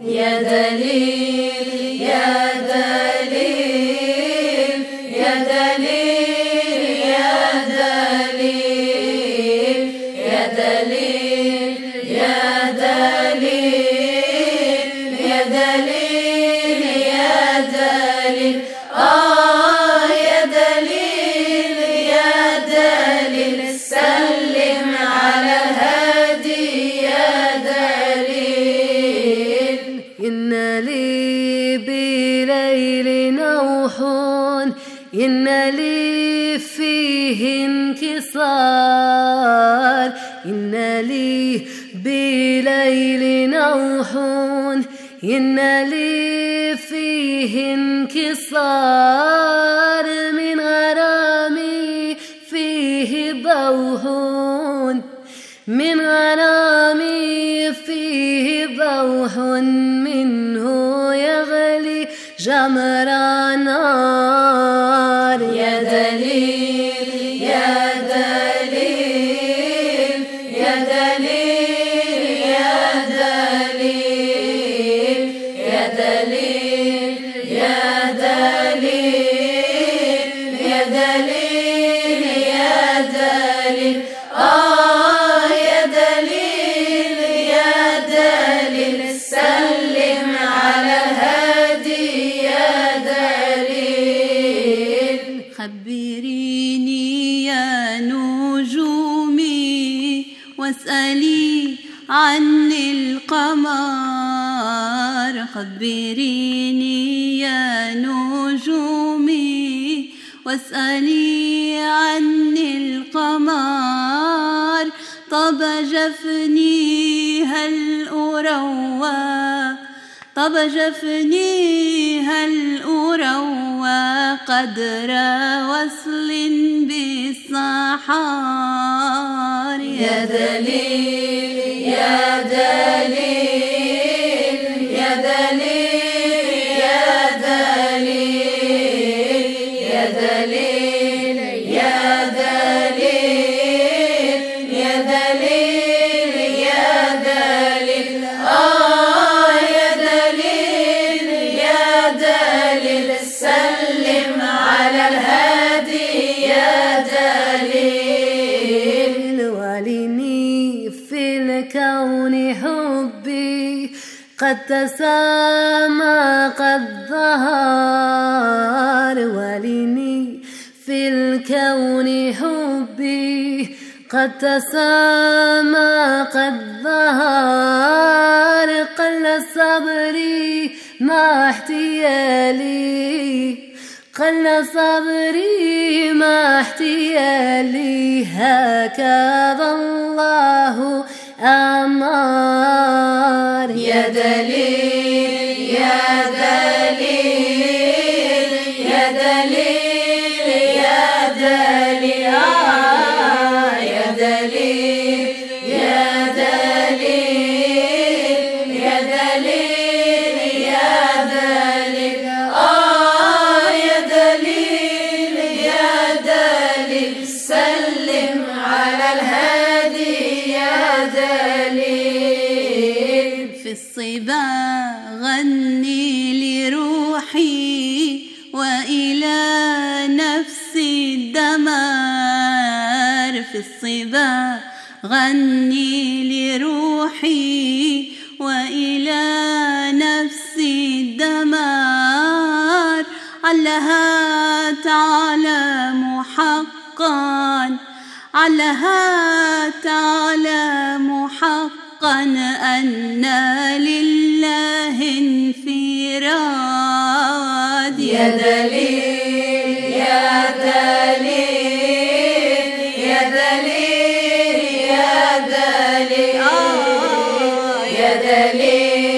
يا دليل يا دليل يا دليل يا دليل يا دليل يا دليل يا دليل يا دليل. آه. فيه انكسار. إن لي بليل نوح إن لي فيه انكسار. من غرامي فيه بوه من غرامي فيه بوح منه يغلي جمر خبريني يا نجومي واسألي عن القمر. خبريني يا نجومي واسألي القمر طب جفني هل أروى؟ طب جفني هل أروى قدر وصل بالسحار يا دليل يا دليل. قد تسامى قد ظهر ولني في الكون حبي. قد تسامى قد ظهر قل صبري مع احتيالي قل صبري مع احتيالي هكذا الله أمر. يا دليل يا دليل يا دليل يا دليل. الصبا غني لروحي وإلى نفسي الدمار في الصبا غني لروحي وإلى نفسي الدمار. علها تعلم حقا علها تعلم حقا أن لله انفراد يا دليل يا دليل يا دليل يا دليل. آه يا دليل.